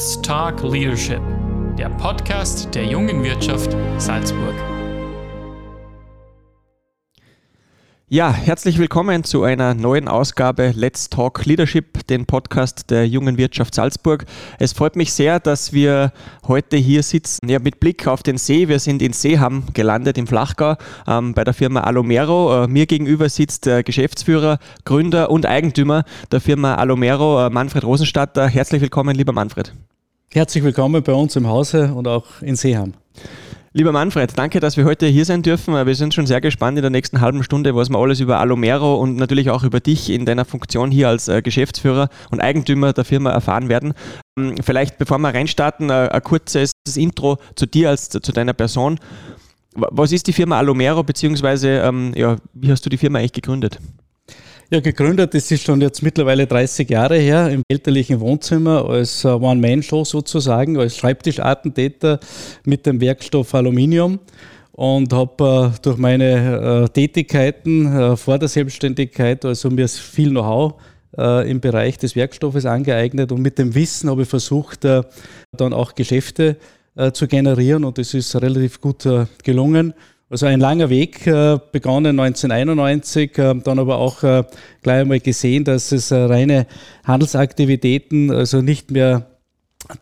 Let's Talk Leadership, der Podcast der jungen Wirtschaft Salzburg. Ja, herzlich willkommen zu einer neuen Ausgabe Let's Talk Leadership, den Podcast der jungen Wirtschaft Salzburg. Es freut mich sehr, dass wir heute hier sitzen, ja, mit Blick auf den See. Wir sind in Seeham gelandet im Flachgau ähm, bei der Firma Alomero. Äh, mir gegenüber sitzt der Geschäftsführer, Gründer und Eigentümer der Firma Alomero, äh, Manfred Rosenstatter. Herzlich willkommen, lieber Manfred. Herzlich willkommen bei uns im Hause und auch in Seeham. Lieber Manfred, danke, dass wir heute hier sein dürfen. Wir sind schon sehr gespannt in der nächsten halben Stunde, was wir alles über Alomero und natürlich auch über dich in deiner Funktion hier als äh, Geschäftsführer und Eigentümer der Firma erfahren werden. Ähm, vielleicht, bevor wir reinstarten, äh, ein kurzes Intro zu dir als zu deiner Person. Was ist die Firma Alomero, beziehungsweise ähm, ja, wie hast du die Firma eigentlich gegründet? Ja, gegründet, das ist schon jetzt mittlerweile 30 Jahre her, im elterlichen Wohnzimmer als äh, One-Man-Show sozusagen, als Schreibtischartentäter mit dem Werkstoff Aluminium und habe äh, durch meine äh, Tätigkeiten äh, vor der Selbstständigkeit also mir viel Know-how äh, im Bereich des Werkstoffes angeeignet und mit dem Wissen habe ich versucht, äh, dann auch Geschäfte zu generieren und das ist relativ gut gelungen. Also ein langer Weg, äh, begonnen 1991, äh, dann aber auch äh, gleich einmal gesehen, dass es reine Handelsaktivitäten also nicht mehr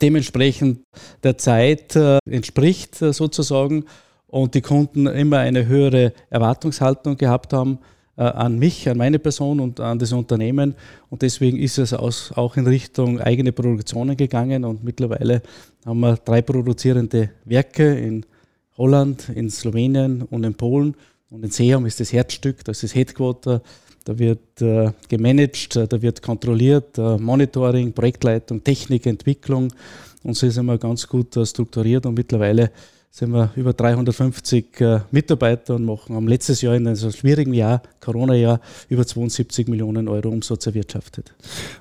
dementsprechend der Zeit entspricht sozusagen und die Kunden immer eine höhere Erwartungshaltung gehabt haben an mich, an meine Person und an das Unternehmen. Und deswegen ist es auch in Richtung eigene Produktionen gegangen. Und mittlerweile haben wir drei produzierende Werke in Holland, in Slowenien und in Polen. Und in Seeham ist das Herzstück, das ist das Headquarter. Da wird äh, gemanagt, äh, da wird kontrolliert, äh, Monitoring, Projektleitung, Technik, Entwicklung. Und so sind wir ganz gut äh, strukturiert und mittlerweile sind wir über 350 äh, Mitarbeiter und machen am letztes Jahr in einem schwierigen Jahr, Corona-Jahr, über 72 Millionen Euro Umsatz erwirtschaftet.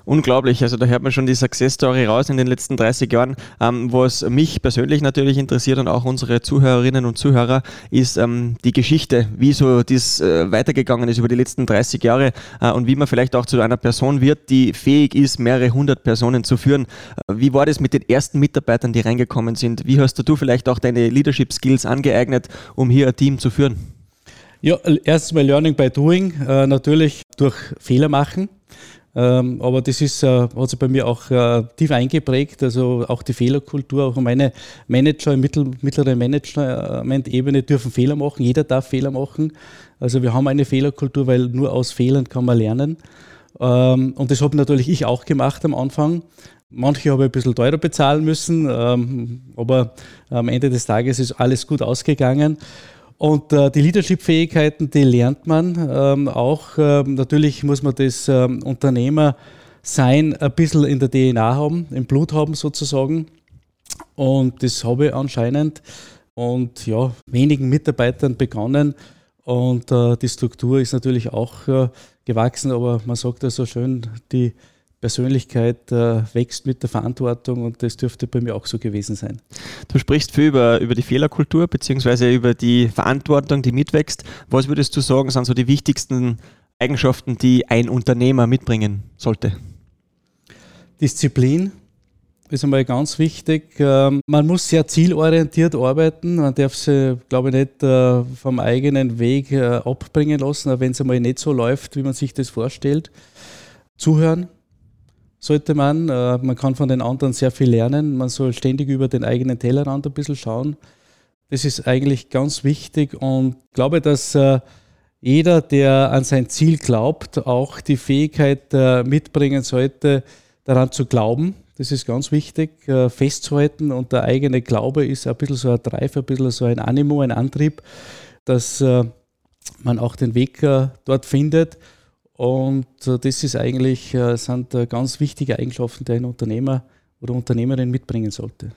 Unglaublich, also da hört man schon die Success Story raus in den letzten 30 Jahren. Ähm, was mich persönlich natürlich interessiert und auch unsere Zuhörerinnen und Zuhörer, ist ähm, die Geschichte, wie so das äh, weitergegangen ist über die letzten 30 Jahre äh, und wie man vielleicht auch zu einer Person wird, die fähig ist, mehrere hundert Personen zu führen. Äh, wie war das mit den ersten Mitarbeitern, die reingekommen sind? Wie hast du vielleicht auch deine Leadership Skills angeeignet, um hier ein Team zu führen? Ja, erstens mal Learning by Doing, äh, natürlich durch Fehler machen. Ähm, aber das ist, äh, hat sich bei mir auch äh, tief eingeprägt, also auch die Fehlerkultur, auch meine Manager im mittel, mittleren Management-Ebene dürfen Fehler machen, jeder darf Fehler machen. Also wir haben eine Fehlerkultur, weil nur aus Fehlern kann man lernen. Ähm, und das habe natürlich ich auch gemacht am Anfang. Manche habe ich ein bisschen teurer bezahlen müssen, ähm, aber am Ende des Tages ist alles gut ausgegangen. Und äh, die Leadership-Fähigkeiten, die lernt man ähm, auch. Ähm, natürlich muss man das Unternehmersein ein bisschen in der DNA haben, im Blut haben sozusagen. Und das habe ich anscheinend. Und ja, wenigen Mitarbeitern begonnen. Und äh, die Struktur ist natürlich auch äh, gewachsen, aber man sagt ja so schön, die Persönlichkeit äh, wächst mit der Verantwortung und das dürfte bei mir auch so gewesen sein. Du sprichst viel über, über die Fehlerkultur bzw. über die Verantwortung, die mitwächst. Was würdest du sagen, sind so die wichtigsten Eigenschaften, die ein Unternehmer mitbringen sollte? Disziplin ist einmal ganz wichtig. Ähm, man muss sehr zielorientiert arbeiten. Man darf sich, glaube ich, nicht äh, vom eigenen Weg äh, abbringen lassen, wenn es einmal nicht so läuft, wie man sich das vorstellt. Zuhören, sollte man. Äh, man kann von den anderen sehr viel lernen. Man soll ständig über den eigenen Tellerrand ein bisschen schauen. Das ist eigentlich ganz wichtig und ich glaube, dass äh, jeder, der an sein Ziel glaubt, auch die Fähigkeit äh, mitbringen sollte, daran zu glauben. Das ist ganz wichtig, festzuhalten und der eigene Glaube ist ein bisschen so ein Drive, ein bisschen so ein Animo, ein Antrieb, dass man auch den Weg dort findet und äh, das ist eigentlich, äh, sind äh, ganz wichtige Eigenschaften, die ein Unternehmer oder Unternehmerin mitbringen sollte.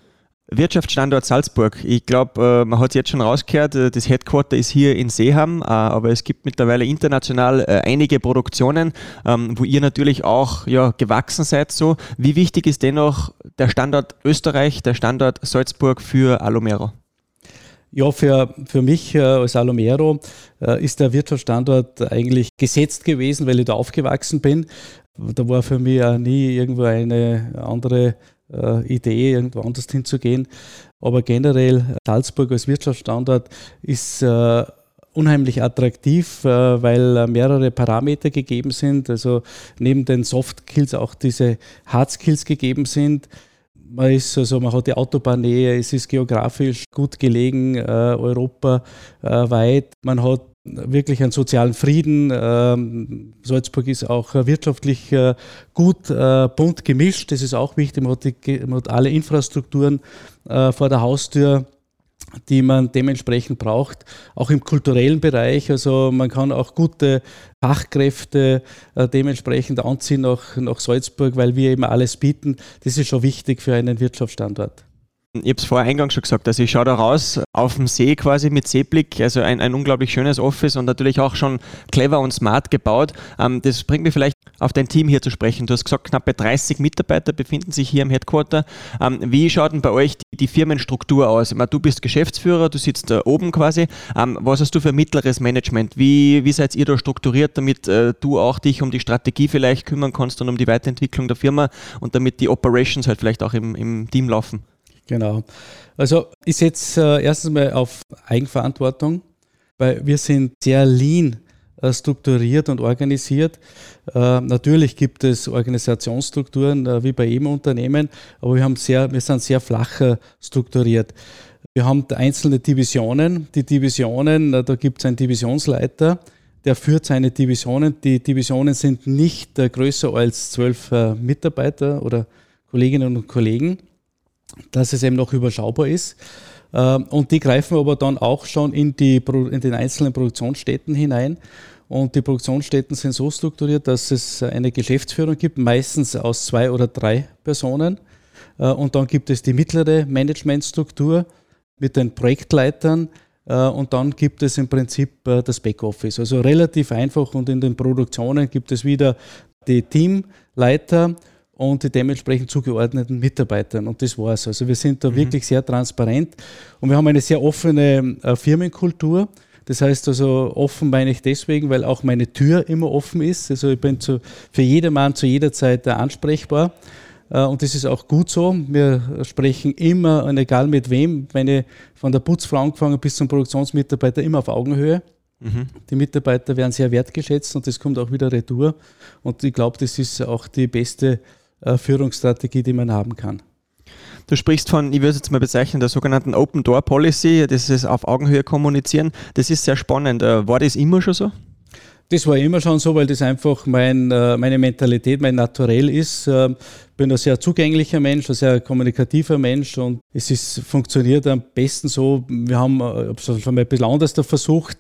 Wirtschaftsstandort Salzburg. Ich glaube, man hat es jetzt schon rausgehört, das Headquarter ist hier in Seeham, aber es gibt mittlerweile international einige Produktionen, ähm, wo ihr natürlich auch ja, gewachsen seid. So. Wie wichtig ist dennoch der Standort Österreich, der Standort Salzburg für Alomero? Ja, für, für mich äh, als Alomero äh, ist der Wirtschaftsstandort eigentlich gesetzt gewesen, weil ich da aufgewachsen bin. Da war für mich auch nie irgendwo eine andere äh, Idee, irgendwo anders hinzugehen. Aber generell Salzburg als Wirtschaftsstandort ist äh, unheimlich attraktiv, äh, weil mehrere Parameter gegeben sind. Also neben den Soft Skills auch diese Hard Skills gegeben sind. Man, ist also, man hat die Autobahnnähe, es ist geografisch gut gelegen, äh, europaweit. Man hat wirklich einen sozialen Frieden. Ähm, Salzburg ist auch wirtschaftlich gut bunt gemischt, das ist auch wichtig. Man hat, die, man hat alle Infrastrukturen vor der Haustür die man dementsprechend braucht, auch im kulturellen Bereich. Also man kann auch gute Fachkräfte äh, dementsprechend anziehen nach, nach Salzburg, weil wir eben alles bieten. Das ist schon wichtig für einen Wirtschaftsstandort. Ich habe es vorher eingangs schon gesagt, also ich schaue da raus auf dem See quasi mit Seeblick, also ein, ein unglaublich schönes Office und natürlich auch schon clever und smart gebaut. Ähm, das bringt mich vielleicht auf dein Team hier zu sprechen. Du hast gesagt, knappe 30 Mitarbeiter befinden sich hier im Headquarter. Ähm, wie schaut denn bei euch die, die Firmenstruktur aus? Meine, du bist Geschäftsführer, du sitzt da oben quasi. Ähm, was hast du für mittleres Management? Wie, wie seid ihr da strukturiert, damit äh, du auch dich um die Strategie vielleicht kümmern kannst und um die Weiterentwicklung der Firma und damit die Operations halt vielleicht auch im, im Team laufen? Genau. Also ich setze äh, erstens mal auf Eigenverantwortung, weil wir sind sehr lean äh, strukturiert und organisiert. Äh, natürlich gibt es Organisationsstrukturen äh, wie bei jedem Unternehmen, aber wir, haben sehr, wir sind sehr flach äh, strukturiert. Wir haben einzelne Divisionen. Die Divisionen, äh, da gibt es einen Divisionsleiter, der führt seine Divisionen. Die Divisionen sind nicht größer als zwölf Mitarbeiter oder Kolleginnen und Kollegen dass es eben noch überschaubar ist. Ähm, und die greifen aber dann auch schon in, die, in den einzelnen Produktionsstätten hinein. Und die Produktionsstätten sind so strukturiert, dass es eine Geschäftsführung gibt, meistens aus zwei oder drei Personen. Äh, und dann gibt es die mittlere Managementstruktur mit den Projektleitern. Äh, und dann gibt es im Prinzip äh, das Backoffice. Also relativ einfach. Und in den Produktionen gibt es wieder die Teamleiter und die dementsprechend zugeordneten Mitarbeitern. Und das war's. Also wir sind da mhm. wirklich sehr transparent und wir haben eine sehr offene äh, Firmenkultur. Das heißt also, offen meine ich deswegen, weil auch meine Tür immer offen ist. Also ich bin zu, für jedermann zu jeder Zeit äh, ansprechbar. Äh, und das ist auch gut so. Wir sprechen immer, und egal mit wem, wenn ich von der Putzfrau angefangen bis zum Produktionsmitarbeiter, immer auf Augenhöhe. Mhm. Die Mitarbeiter werden sehr wertgeschätzt und das kommt auch wieder retour. Und ich glaube, das ist auch die beste Führungsstrategie, die man haben kann. Du sprichst von, ich würde es jetzt mal bezeichnen, der sogenannten Open Door Policy, das ist auf Augenhöhe kommunizieren. Das ist sehr spannend. Äh, war das immer schon so? Das war immer schon so, weil das einfach mein, äh, meine Mentalität, mein Naturell ist. Ich bin ein sehr zugänglicher Mensch, ein sehr kommunikativer Mensch und es ist, funktioniert am besten so. Wir haben schon mal ein bisschen anders versucht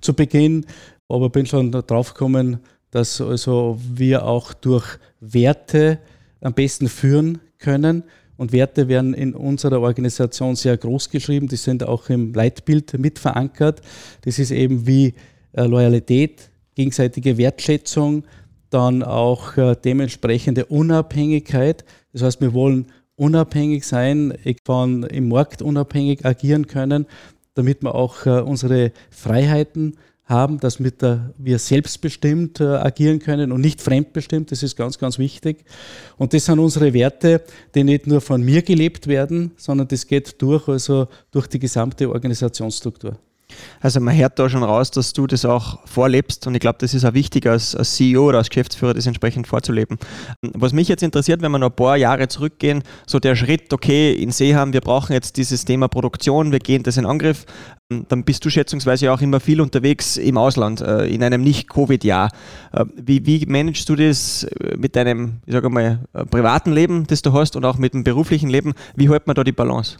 zu Beginn, aber bin schon drauf gekommen, dass also wir auch durch Werte am besten führen können. Und Werte werden in unserer Organisation sehr groß geschrieben. Die sind auch im Leitbild mit verankert. Das ist eben wie äh, Loyalität, gegenseitige Wertschätzung, dann auch äh, dementsprechende Unabhängigkeit. Das heißt, wir wollen unabhängig sein, von im Markt unabhängig agieren können, damit wir auch äh, unsere Freiheiten haben, dass mit der, wir selbstbestimmt äh, agieren können und nicht fremdbestimmt. Das ist ganz, ganz wichtig. Und das sind unsere Werte, die nicht nur von mir gelebt werden, sondern das geht durch, also durch die gesamte Organisationsstruktur. Also man hört da schon raus, dass du das auch vorlebst und ich glaube, das ist auch wichtig als, als, CEO oder als Geschäftsführer, das entsprechend vorzuleben. Was mich jetzt interessiert, wenn wir noch ein paar Jahre zurückgehen, so der Schritt, okay, in See haben, wir brauchen jetzt dieses Thema Produktion, wir gehen das in Angriff, dann bist du schätzungsweise auch immer viel unterwegs im Ausland, äh, in einem Nicht-Covid-Jahr. Äh, wie, wie managst du das äh, mit deinem, ich sage mal, privaten Leben, das du hast und auch mit dem beruflichen Leben? Wie hält man da die Balance?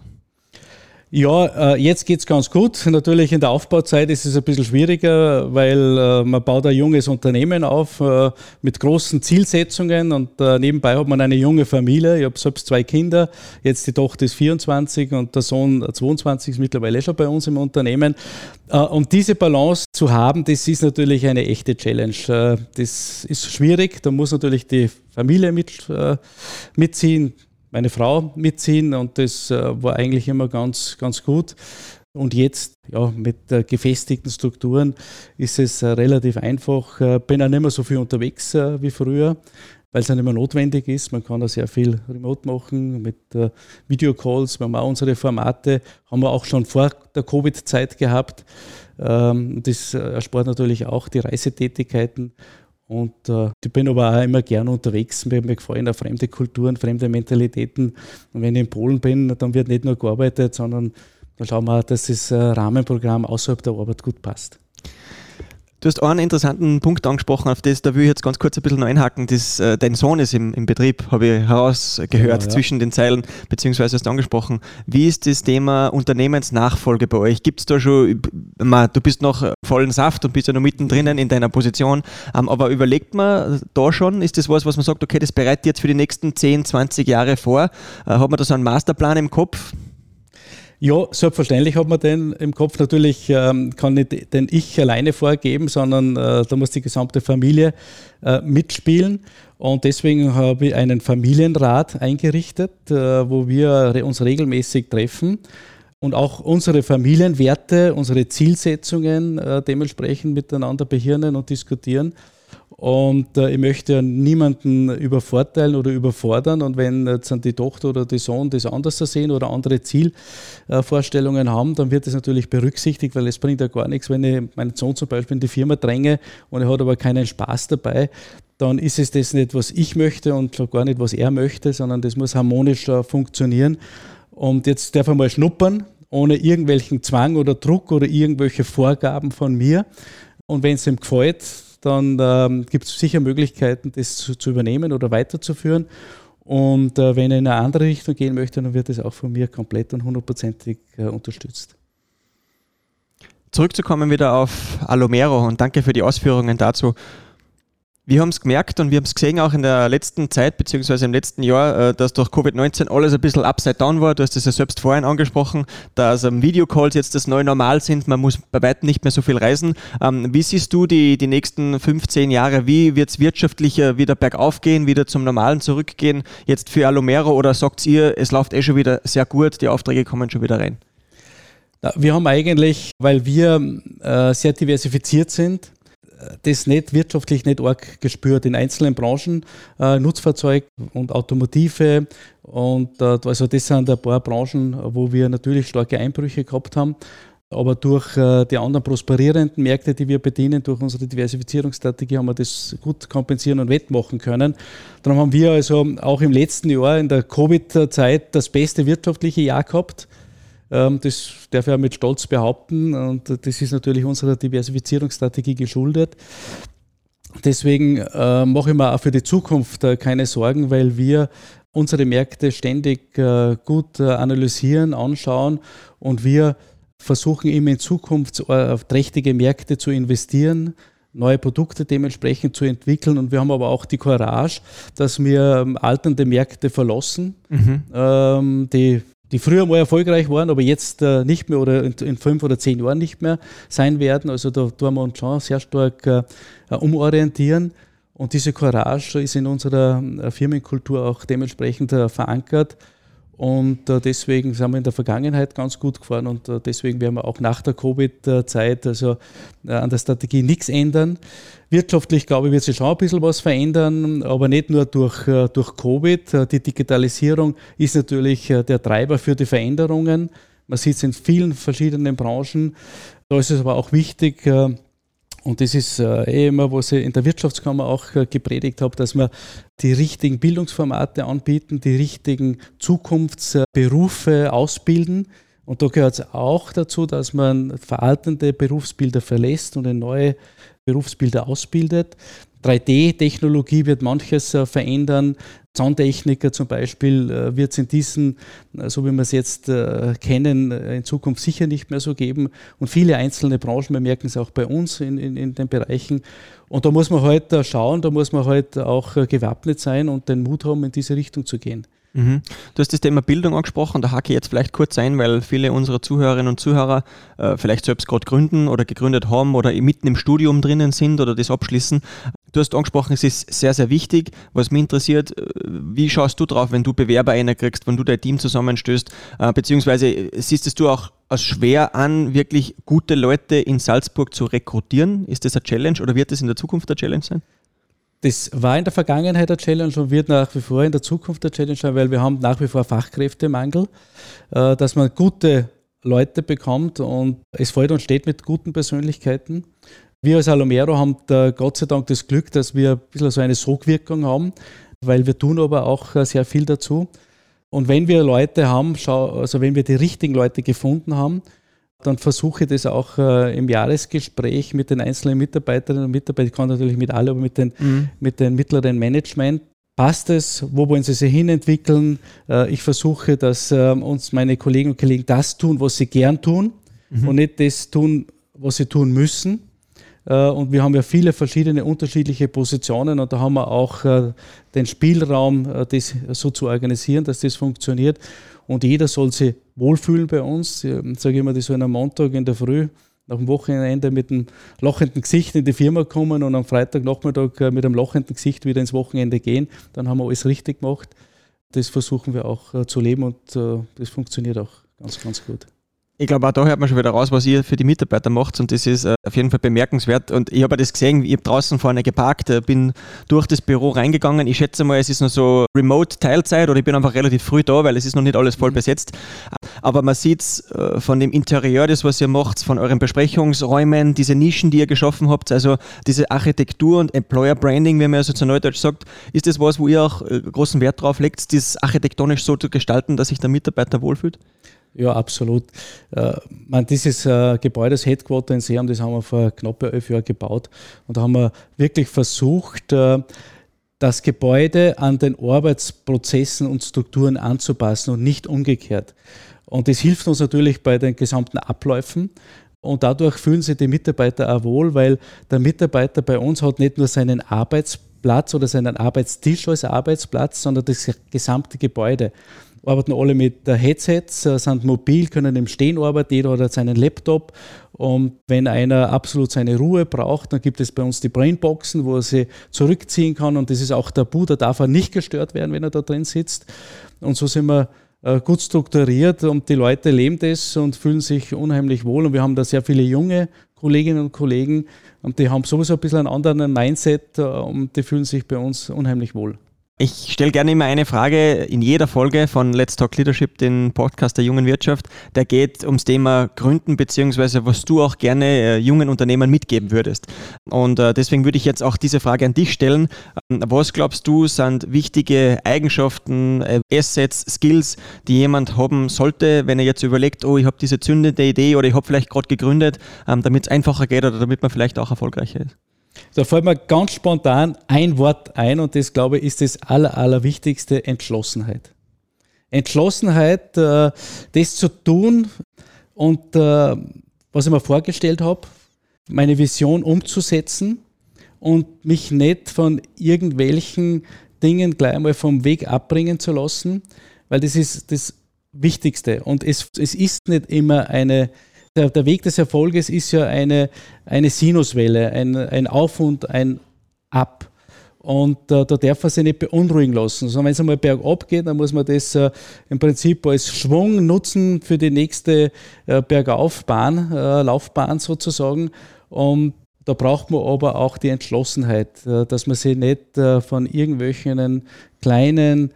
Ja, äh, jetzt geht's ganz gut. Natürlich in der Aufbauzeit ist es ein bisschen schwieriger, weil äh, man baut ein junges Unternehmen auf äh, mit großen Zielsetzungen und nebenbei hat man eine junge Familie. Ich habe selbst zwei Kinder. Jetzt die Tochter ist 24 und der Sohn 22 ist mittlerweile schon bei uns im Unternehmen. Um diese Balance zu haben, das ist natürlich eine echte Challenge. Das ist schwierig. Da muss natürlich die Familie mit, mitziehen meine Frau mitziehen und das äh, war eigentlich immer ganz, ganz gut. Und jetzt, ja, mit äh, gefestigten Strukturen ist es äh, relativ einfach. Bin auch nicht mehr so viel unterwegs wie früher. weil es ja nicht mehr notwendig ist. Man kann da sehr viel remote machen mit äh, Videocalls. Wir haben auch unsere Formate, haben wir auch schon vor der Covid-Zeit gehabt. Ähm, das erspart natürlich auch die Reisetätigkeiten. Und äh, ich bin aber auch immer gerne unterwegs. Mir, mir gefallen auch fremde Kulturen, fremde Mentalitäten. Und wenn ich in Polen bin, dann wird nicht nur gearbeitet, sondern dann schauen wir, dass das äh, Rahmenprogramm außerhalb der Arbeit gut passt. Du hast einen interessanten Punkt angesprochen, auf das, da will ich jetzt ganz kurz ein bisschen einhaken. Das, äh, dein Sohn ist im, im Betrieb, habe ich herausgehört genau, ja. zwischen den Zeilen, beziehungsweise hast du angesprochen. Wie ist das Thema Unternehmensnachfolge bei euch? Gibt es da schon, man, du bist noch vollen Saft und bist ja noch mittendrin in deiner Position, ähm, aber überlegt man da schon, ist das was, was man sagt, okay, das bereitet jetzt für die nächsten 10, 20 Jahre vor? Äh, hat man da so einen Masterplan im Kopf? Ja, selbstverständlich hat man den im Kopf. Natürlich ähm, kann nicht den ich alleine vorgeben, sondern äh, da muss die gesamte Familie äh, mitspielen. Und deswegen habe ich einen Familienrat eingerichtet, äh, wo wir uns regelmäßig treffen und auch unsere Familienwerte, unsere Zielsetzungen äh, dementsprechend miteinander behirnen und diskutieren. Und äh, ich möchte niemanden übervorteilen oder überfordern. Und wenn jetzt die Tochter oder die Sohn das anders sehen oder andere Zielvorstellungen haben, dann wird das natürlich berücksichtigt, weil es bringt ja gar nichts, wenn ich meinen Sohn zum Beispiel in die Firma dränge und er hat aber keinen Spaß dabei, dann ist es das nicht, was ich möchte und gar nicht, was er möchte, sondern das muss harmonisch funktionieren. Und jetzt darf er mal schnuppern, ohne irgendwelchen Zwang oder Druck oder irgendwelche Vorgaben von mir. Und wenn es ihm gefällt, dann ähm, gibt es sicher Möglichkeiten, das zu, zu, übernehmen oder weiterzuführen. Und äh, wenn er in eine andere Richtung gehen möchte, dann wird es auch von mir komplett und hundertprozentig äh, unterstützt. Zurückzukommen wieder auf Alomero und danke für die Ausführungen dazu. Wir haben es gemerkt und wir haben es gesehen auch in der letzten Zeit, beziehungsweise im letzten Jahr, äh, dass durch Covid-19 alles ein bisschen upside down war. Du hast es ja selbst vorhin angesprochen, dass ähm, Videocalls jetzt das neue Normal sind. Man muss bei weitem nicht mehr so viel reisen. Ähm, wie siehst du die, die nächsten 15 Jahre? Wie wird es wirtschaftlicher wieder bergauf gehen, wieder zum Normalen zurückgehen? Jetzt für Alomero oder sagt ihr, es läuft eh schon wieder sehr gut, die Aufträge kommen schon wieder rein? Wir haben eigentlich, weil wir äh, sehr diversifiziert sind, das nicht wirtschaftlich nicht arg gespürt in einzelnen Branchen, äh, Nutzfahrzeug und Automotive und äh, also das sind ein paar Branchen, wo wir natürlich starke Einbrüche gehabt haben. Aber durch äh, die anderen prosperierenden Märkte, die wir bedienen, durch unsere Diversifizierungsstrategie, haben wir das gut kompensieren und wettmachen können. Darum haben wir also auch im letzten Jahr in der Covid-Zeit das beste wirtschaftliche Jahr gehabt. Ähm, das darf ich auch mit Stolz behaupten und das ist natürlich unserer Diversifizierungsstrategie geschuldet. Deswegen äh, mache ich mir auch für die Zukunft äh, keine Sorgen, weil wir unsere Märkte ständig äh, gut analysieren, anschauen und wir versuchen immer in Zukunft auf trächtige Märkte zu investieren, neue Produkte dementsprechend zu entwickeln. Und wir haben aber auch die Courage, dass wir ähm, alternde Märkte verlassen, mhm. ähm, die die früher mal erfolgreich waren, aber jetzt äh, nicht mehr oder in, in, fünf oder zehn Jahren nicht mehr sein werden. Also da tun wir uns schon sehr stark äh, umorientieren. Und diese Courage ist in unserer äh, Firmenkultur auch dementsprechend äh, verankert. Und äh, deswegen sind wir in der Vergangenheit ganz gut gefahren und äh, deswegen werden wir auch nach der Covid-Zeit also an der Strategie nichts ändern. Wirtschaftlich, glaube ich, wird sich schon ein bisschen was verändern, aber nicht nur durch, äh, durch Covid. Äh, die Digitalisierung ist natürlich äh, der Treiber für die Veränderungen. Man sieht es in vielen verschiedenen Branchen. Da ist es aber auch wichtig, und das ist eh immer, was ich in der Wirtschaftskammer auch gepredigt habe, dass wir die richtigen Bildungsformate anbieten, die richtigen Zukunftsberufe ausbilden. Und da gehört es auch dazu, dass man veraltende Berufsbilder verlässt und eine neue Berufsbilder ausbildet. 3D-Technologie wird manches äh, verändern. Zahntechniker zum Beispiel äh, wird es in diesen, äh, so wie wir es jetzt kennen, in Zukunft sicher nicht mehr so geben. Und viele einzelne Branchen, wir merken es auch bei uns in, in, in den Bereichen. Und da muss man halt schauen, da muss man halt auch gewappnet sein und den Mut haben, in diese Richtung zu gehen. Mhm. Du hast das Thema Bildung angesprochen, da hake ich jetzt vielleicht kurz ein, weil viele unserer Zuhörerinnen und Zuhörer äh, vielleicht selbst gerade gründen oder gegründet haben oder mitten im Studium drinnen sind oder das abschließen. Du hast angesprochen, es ist sehr, sehr wichtig. Was mich interessiert, äh, wie schaust du drauf, wenn du Bewerber kriegst, wenn du dein Team zusammenstößt, äh, beziehungsweise siehst es du auch als schwer an, wirklich gute Leute in Salzburg zu rekrutieren? Ist das eine Challenge oder wird das in der Zukunft eine Challenge sein? Das war in der Vergangenheit der Challenge und wird nach wie vor in der Zukunft der Challenge sein, weil wir haben nach wie vor Fachkräftemangel, äh, dass man gute Leute bekommt und es fällt und steht mit guten Persönlichkeiten. Wir als Alomero haben da Gott sei Dank das Glück, dass wir ein bisschen so eine Sogwirkung haben, weil wir tun aber auch äh, sehr viel dazu. Und wenn wir Leute haben, also wenn wir die richtigen Leute gefunden haben, dann versuche ich das auch äh, im Jahresgespräch mit den einzelnen Mitarbeiterinnen und Mitarbeitern, ich kann natürlich mit alle, aber mit den, mhm. mit den mittleren Management. Passt es? Wo wollen Sie sich hinentwickeln? Äh, ich versuche, dass äh, uns meine Kollegen und Kollegen das tun, was sie gern tun mhm. und nicht das tun, was sie tun müssen. Äh, und wir haben ja viele verschiedene unterschiedliche Positionen und da haben wir auch äh, den Spielraum, äh, das so zu organisieren, dass das funktioniert. Und jeder soll sich wohlfühlen bei uns. Ich sage immer, die sollen am Montag in der Früh nach dem Wochenende mit einem lachenden Gesicht in die Firma kommen und am Freitagnachmittag mit einem lachenden Gesicht wieder ins Wochenende gehen. Dann haben wir alles richtig gemacht. Das versuchen wir auch zu leben und das funktioniert auch ganz, ganz gut. Ich glaube, auch da hört man schon wieder raus, was ihr für die Mitarbeiter macht und das ist äh, auf jeden Fall bemerkenswert. Und ich habe das gesehen, ich habe draußen vorne geparkt, äh, bin durch das Büro reingegangen. Ich schätze mal, es ist noch so Remote-Teilzeit oder ich bin einfach relativ früh da, weil es ist noch nicht alles voll mhm. besetzt. Aber man sieht es äh, von dem Interieur, das was ihr macht, von euren Besprechungsräumen, diese Nischen, die ihr geschaffen habt, also diese Architektur und Employer Branding, wie man also zu Neudeutsch sagt, ist das was, wo ihr auch großen Wert drauf legt, das architektonisch so zu gestalten, dass sich der Mitarbeiter wohlfühlt? Ja, absolut. Äh, man, dieses äh, Gebäude, das Headquarter in Seam, das haben wir vor knapp elf Jahren gebaut. Und da haben wir wirklich versucht, äh, das Gebäude an den Arbeitsprozessen und Strukturen anzupassen und nicht umgekehrt. Und das hilft uns natürlich bei den gesamten Abläufen. Und dadurch fühlen sich die Mitarbeiter auch wohl, weil der Mitarbeiter bei uns hat nicht nur seinen Arbeitsplatz oder seinen Arbeitstisch als Arbeitsplatz, sondern das gesamte Gebäude arbeiten alle mit Headsets, äh, sind mobil, können im Stehen arbeiten, jeder hat seinen Laptop. Und wenn einer absolut seine Ruhe braucht, dann gibt es bei uns die Brainboxen, wo er sie zurückziehen kann. Und das ist auch tabu, da darf er nicht gestört werden, wenn er da drin sitzt. Und so sind wir äh, gut strukturiert und die Leute leben das und fühlen sich unheimlich wohl. Und wir haben da sehr viele junge Kolleginnen und Kollegen und die haben sowieso ein bisschen einen anderen Mindset äh, und die fühlen sich bei uns unheimlich wohl. Ich stelle gerne immer eine Frage in jeder Folge von Let's Talk Leadership, den Podcast der jungen Wirtschaft. Der geht ums Thema Gründen, beziehungsweise was du auch gerne äh, jungen Unternehmern mitgeben würdest. Und äh, deswegen würde ich jetzt auch diese Frage an dich stellen. Ähm, was glaubst du sind wichtige Eigenschaften, äh, Assets, Skills, die jemand haben sollte, wenn er jetzt überlegt, oh, ich habe diese zündende Idee oder ich habe vielleicht gerade gegründet, ähm, damit es einfacher geht oder damit man vielleicht auch erfolgreicher ist? Da fällt mir ganz spontan ein Wort ein und das, glaube ich, ist das Aller, Allerwichtigste, Entschlossenheit. Entschlossenheit, äh, das zu tun und äh, was ich mir vorgestellt habe, meine Vision umzusetzen und mich nicht von irgendwelchen Dingen gleich einmal vom Weg abbringen zu lassen, weil das ist das Wichtigste. Und es, es ist nicht immer eine der, der, Weg des Erfolges ist ja eine, eine Sinuswelle, ein, ein Auf und ein Ab. Und äh, da darf man sich nicht beunruhigen lassen. Also wenn es einmal bergab geht, dann muss man das äh, im Prinzip als Schwung nutzen für die nächste äh, Bergaufbahn, äh, Laufbahn sozusagen. Und da braucht man aber auch die Entschlossenheit, äh, dass man sich nicht äh, von irgendwelchen kleinen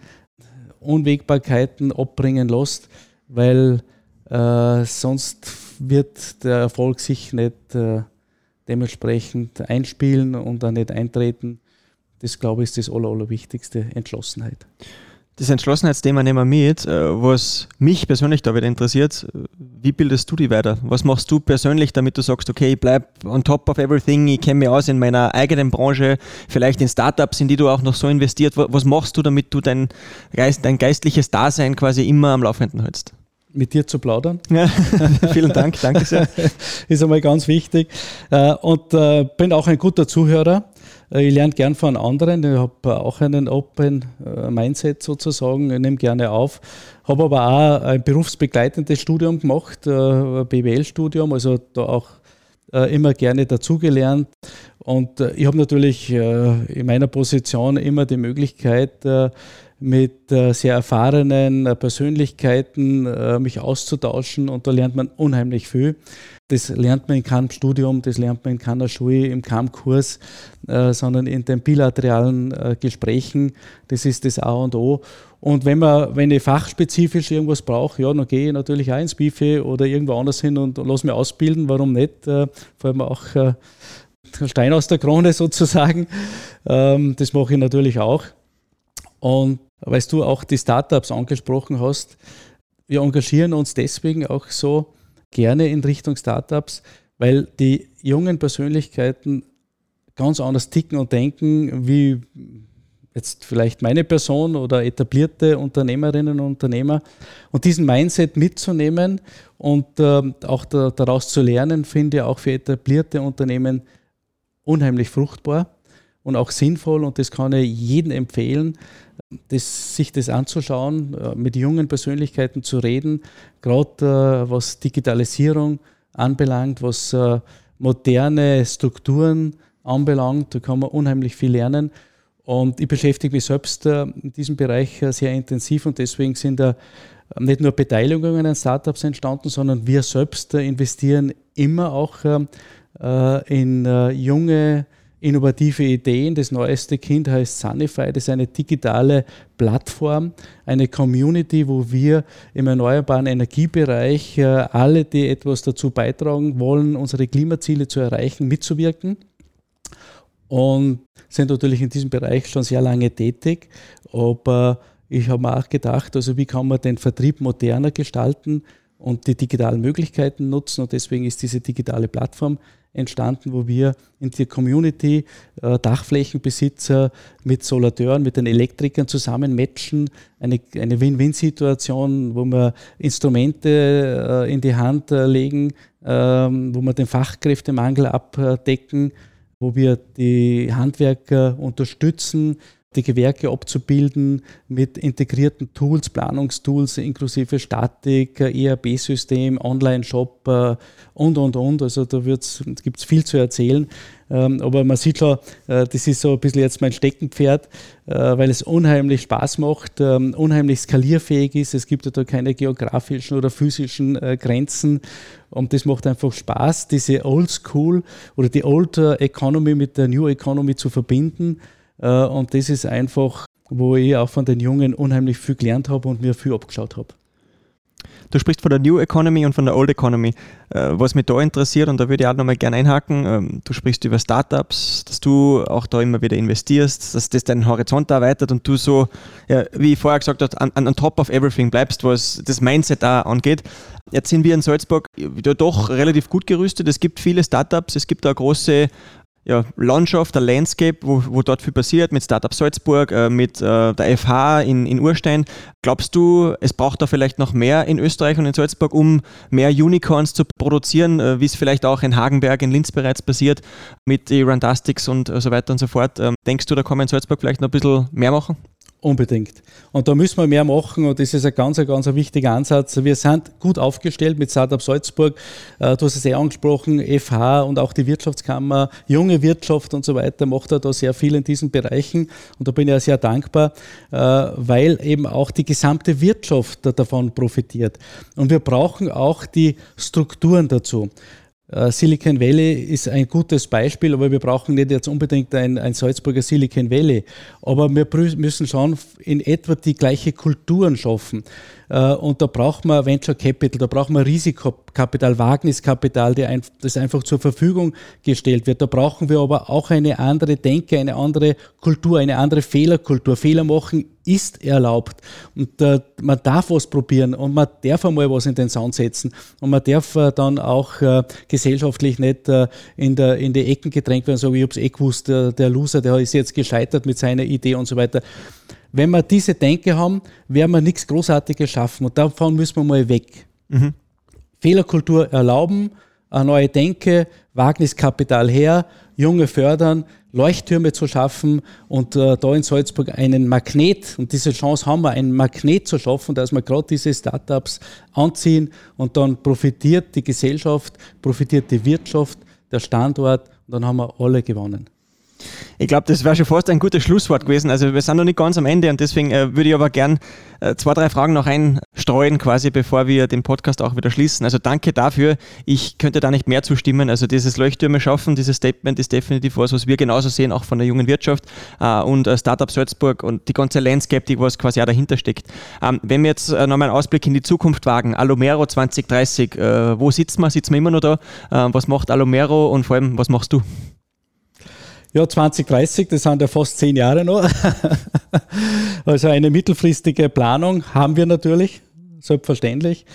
Unwägbarkeiten abbringen lässt, weil sonst wird der Erfolg sich nicht äh, dementsprechend einspielen und dann nicht eintreten. Das, glaube ich, ist das Aller, Allerwichtigste, Entschlossenheit. Das Entschlossenheitsthema nehmen wir mit. Äh, was mich persönlich da wieder interessiert, wie bildest du die weiter? Was machst du persönlich, damit du sagst, okay, ich bleibe on top of everything, ich kenne mich aus in meiner eigenen Branche, vielleicht in Startups, in die du auch noch so investiert. Was machst du, damit du dein, dein geistliches Dasein quasi immer am Laufenden hältst? Mit dir zu plaudern. Ja, vielen Dank, danke sehr. Ist einmal ganz wichtig. Äh, und äh, bin auch ein guter Zuhörer. Äh, ich lerne gern von anderen. Ich habe auch einen Open Mindset sozusagen. Ich nehme gerne auf. Habe aber auch ein berufsbegleitendes Studium gemacht, BWL-Studium, also da auch immer gerne dazugelernt. Und ich habe natürlich in meiner Position immer die Möglichkeit, mit äh, sehr erfahrenen äh, Persönlichkeiten äh, mich auszutauschen und da lernt man unheimlich viel. das lernt man in keinem Studium, das lernt man in keiner Schule, im keinem Kurs, äh, sondern in den bilateralen Gesprächen. Das ist das A und O. Und wenn, man, wenn ich fachspezifisch irgendwas brauche, ja, dann gehe ich natürlich auch ins Bife oder irgendwo anders hin und, lasse mich ausbilden. Warum nicht? Vor allem auch Stein aus der Krone sozusagen. Ähm, das mache ich natürlich auch. Und weil du auch die Startups angesprochen hast, wir engagieren uns deswegen auch so gerne in Richtung Startups, weil die jungen Persönlichkeiten ganz anders ticken und denken, wie jetzt vielleicht meine Person oder etablierte Unternehmerinnen und Unternehmer. Und diesen Mindset mitzunehmen und äh, auch da, daraus zu lernen, finde ich auch für etablierte Unternehmen unheimlich fruchtbar und auch sinnvoll. Und das kann ich jedem empfehlen, das, sich das anzuschauen, äh, mit jungen Persönlichkeiten zu reden, gerade äh, was Digitalisierung anbelangt, was äh, moderne Strukturen anbelangt, da kann man unheimlich viel lernen. Und ich beschäftige mich selbst in diesem Bereich sehr intensiv und deswegen sind da nicht nur Beteiligungen an Startups entstanden, sondern wir selbst investieren immer auch in junge innovative Ideen. Das neueste Kind heißt Sunify. Das ist eine digitale Plattform, eine Community, wo wir im erneuerbaren Energiebereich äh, alle, die etwas dazu beitragen wollen, unsere Klimaziele zu erreichen, mitzuwirken. Und sind natürlich in diesem Bereich schon sehr lange tätig. Aber ich habe mir auch gedacht, also wie kann man den Vertrieb moderner gestalten und die digitalen Möglichkeiten nutzen. Und deswegen ist diese digitale Plattform entstanden, wo wir in der Community äh, Dachflächenbesitzer mit Solateuren, mit den Elektrikern zusammen matchen. Eine, eine Win-Win-Situation, wo wir Instrumente äh, in die Hand äh, legen, ähm, wo wir den Fachkräftemangel abdecken, wo wir die Handwerker unterstützen, die Gewerke abzubilden mit integrierten Tools, Planungstools inklusive Statik, ERP-System, Online-Shop äh, und, und, und. Also da gibt es viel zu erzählen. Ähm, aber man sieht schon, äh, das ist so ein bisschen jetzt mein Steckenpferd, äh, weil es unheimlich Spaß macht, ähm, unheimlich skalierfähig ist. Es gibt ja da keine geografischen oder physischen Grenzen. Und das macht einfach Spaß, diese Old School oder die Old Economy mit der New Economy zu verbinden. Äh, und das ist einfach, wo ich auch von den Jungen unheimlich viel gelernt habe und mir viel abgeschaut habe. Du sprichst von der New Economy und von der Old Economy. Äh, was mich da interessiert, und da würde ich auch nochmal gerne einhaken, ähm, du sprichst über Startups, dass du auch da immer wieder investierst, dass das deinen Horizont erweitert und du so, ja, wie ich vorher gesagt habe, an, an top of everything bleibst, was das Mindset da angeht. Jetzt sind wir in Salzburg doch relativ gut gerüstet. Es gibt viele Startups, es gibt da große ja, Landschaft, der Landscape, wo, wo dort viel passiert, mit Startup Salzburg, äh, mit äh, der FH in, in Urstein. Glaubst du, es braucht da vielleicht noch mehr in Österreich und in Salzburg, um mehr Unicorns zu produzieren, äh, wie es vielleicht auch in Hagenberg, in Linz bereits passiert, mit die Rundastics und so weiter und so fort? Ähm, denkst du, da kann man in Salzburg vielleicht noch ein bisschen mehr machen? Unbedingt. Und da müssen wir mehr machen und das ist ein ganz, ganz wichtiger Ansatz. Wir sind gut aufgestellt mit Startup Salzburg. Äh, du hast es eh angesprochen, FH und auch die Wirtschaftskammer, junge Wirtschaft und so weiter macht da sehr viel in diesen Bereichen. Und da bin ich ja sehr dankbar, äh, weil eben auch die gesamte Wirtschaft davon profitiert. Und wir brauchen auch die Strukturen dazu. Äh, Silicon Valley ist ein gutes Beispiel, aber wir brauchen nicht jetzt unbedingt ein, ein Salzburger Silicon Valley. Aber wir müssen schon in etwa die gleiche Kulturen schaffen. Äh, und da braucht man Venture Capital, da braucht man Risikokapital, Wagniskapital, das einfach zur Verfügung gestellt wird. Da brauchen wir aber auch eine andere Denke, eine andere Kultur, eine andere Fehlerkultur. Fehler machen ist erlaubt und äh, man darf was probieren und man darf einmal was in den Sound setzen und man darf äh, dann auch äh, gesellschaftlich nicht äh, in, der, in die Ecken gedrängt werden, so wie ich es eh gewusst, der, der Loser, der ist jetzt gescheitert mit seiner Idee und so weiter wenn wir diese Denke haben, werden wir nichts Großartiges schaffen und davon müssen wir mal weg. Mhm. Fehlerkultur erlauben, neue Denke, Wagniskapital her, Junge fördern, Leuchttürme zu schaffen und äh, da in Salzburg einen Magnet, und diese Chance haben wir, einen Magnet zu schaffen, dass wir gerade diese Startups anziehen und dann profitiert die Gesellschaft, profitiert die Wirtschaft, der Standort und dann haben wir alle gewonnen. Ich glaube, das wäre schon fast ein gutes Schlusswort gewesen. Also wir sind noch nicht ganz am Ende und deswegen äh, würde ich aber gern äh, zwei, drei Fragen noch einstreuen, quasi bevor wir den Podcast auch wieder schließen. Also danke dafür. Ich könnte da nicht mehr zustimmen. Also dieses Leuchttürme schaffen, dieses Statement ist definitiv was, was wir genauso sehen, auch von der jungen Wirtschaft äh, und äh, Startup Salzburg und die ganze Landscape, die was quasi auch dahinter steckt. Ähm, wenn wir jetzt äh, nochmal einen Ausblick in die Zukunft wagen, Alomero 2030, äh, wo sitzen wir? Sitzen wir immer noch da? was macht Alomero und vor allem, was machst du? Ja, 2030, das sind ja fast zehn Jahre noch. also eine mittelfristige Planung haben wir natürlich, selbstverständlich.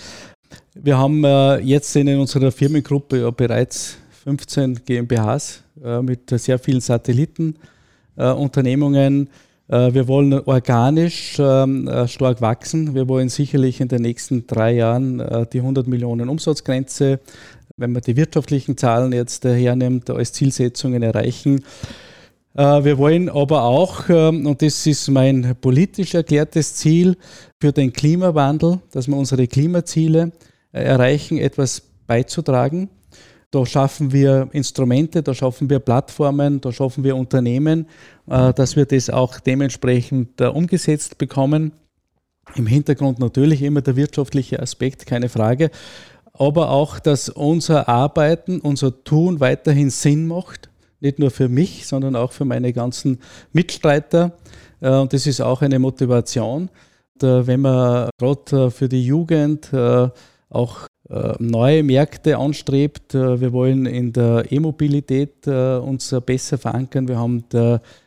Wir haben äh, jetzt in unserer Firmengruppe ja bereits 15 GmbHs äh, mit sehr vielen Satellitenunternehmungen. Äh, wir wollen organisch ähm, stark wachsen. Wir wollen sicherlich in den nächsten drei Jahren die 100 Millionen Umsatzgrenze wenn man die wirtschaftlichen Zahlen jetzt hernimmt, als Zielsetzungen erreichen. Äh, wir wollen aber auch, ähm, und das ist mein politisch erklärtes Ziel, für den Klimawandel, dass wir unsere Klimaziele äh, erreichen, etwas beizutragen. Da schaffen wir Instrumente, da schaffen wir Plattformen, da schaffen wir Unternehmen, äh, dass wir das auch dementsprechend umgesetzt bekommen. Im Hintergrund natürlich immer der wirtschaftliche Aspekt, keine Frage aber auch, dass unser Arbeiten, unser Tun weiterhin Sinn macht, nicht nur für mich, sondern auch für meine ganzen Mitstreiter. Äh, und das ist auch eine Motivation, wenn man gerade äh, für die Jugend äh, auch neue Märkte anstrebt. Wir wollen in der E-Mobilität uns besser verankern. Wir haben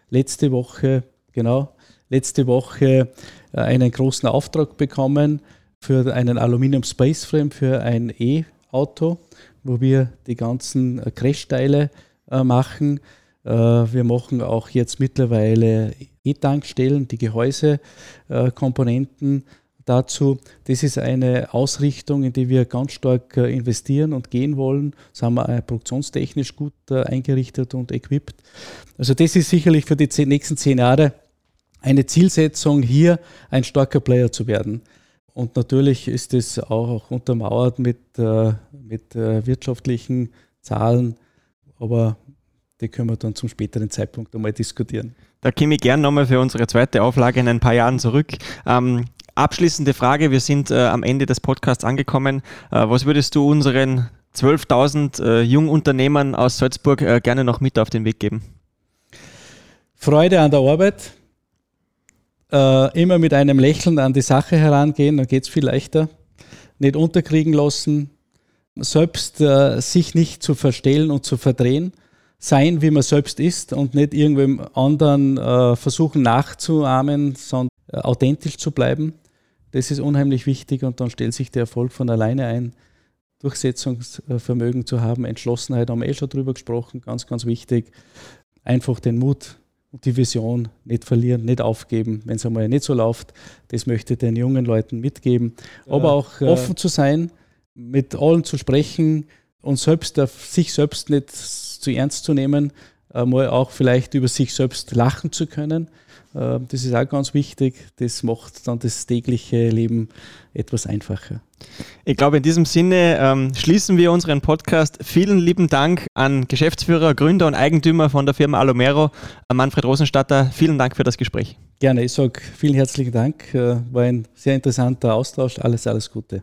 letzte Woche, genau, letzte Woche einen großen Auftrag bekommen für einen Aluminium Space Frame für ein E-Auto, wo wir die ganzen äh, Crashteile äh, machen. Äh, wir machen auch jetzt mittlerweile E-Tankstellen, die Gehäusekomponenten dazu. Das ist eine Ausrichtung, in die wir ganz stark investieren und gehen wollen. Das haben wir produktionstechnisch gut eingerichtet und equipped. Also das ist sicherlich für die nächsten zehn Jahre eine Zielsetzung, hier ein starker Player zu werden. Und natürlich ist es auch untermauert mit, äh, mit äh, wirtschaftlichen Zahlen, aber die können wir dann zum späteren Zeitpunkt einmal diskutieren. Da komme ich gerne nochmal für unsere zweite Auflage in ein paar Jahren zurück. Ähm, abschließende Frage, wir sind äh, am Ende des Podcasts angekommen. Äh, was würdest du unseren 12.000 äh, Jungunternehmern aus Salzburg gerne noch mit auf den Weg geben? Freude an der Arbeit, äh, immer mit einem Lächeln an die Sache herangehen, dann geht es viel leichter. Nicht unterkriegen lassen, selbst äh, sich nicht zu verstellen und zu verdrehen, sein, wie man selbst ist und nicht irgendwem anderen äh, versuchen nachzuahmen, sondern äh, authentisch zu bleiben. Das ist unheimlich wichtig und dann stellt sich der Erfolg von alleine ein. Durchsetzungsvermögen zu haben, Entschlossenheit, haben wir eh schon drüber gesprochen, ganz, ganz wichtig. Einfach den Mut und die Vision nicht verlieren, nicht aufgeben, wenn es einmal nicht so läuft. Das möchte ich den jungen Leuten mitgeben. Aber auch äh, offen zu sein, mit allen zu sprechen und selbst sich selbst nicht zu ernst zu nehmen, mal auch vielleicht über sich selbst lachen zu können. Äh, das ist auch ganz wichtig. Das macht dann das tägliche Leben etwas einfacher. Ich glaube, in diesem Sinne ähm, schließen wir unseren Podcast. Vielen lieben Dank an Geschäftsführer, Gründer und Eigentümer von der Firma Alomero, äh, Manfred Rosenstatter. Vielen Dank für das Gespräch. Gerne, ich sage vielen herzlichen Dank. Äh, war ein sehr interessanter Austausch. Alles, alles Gute.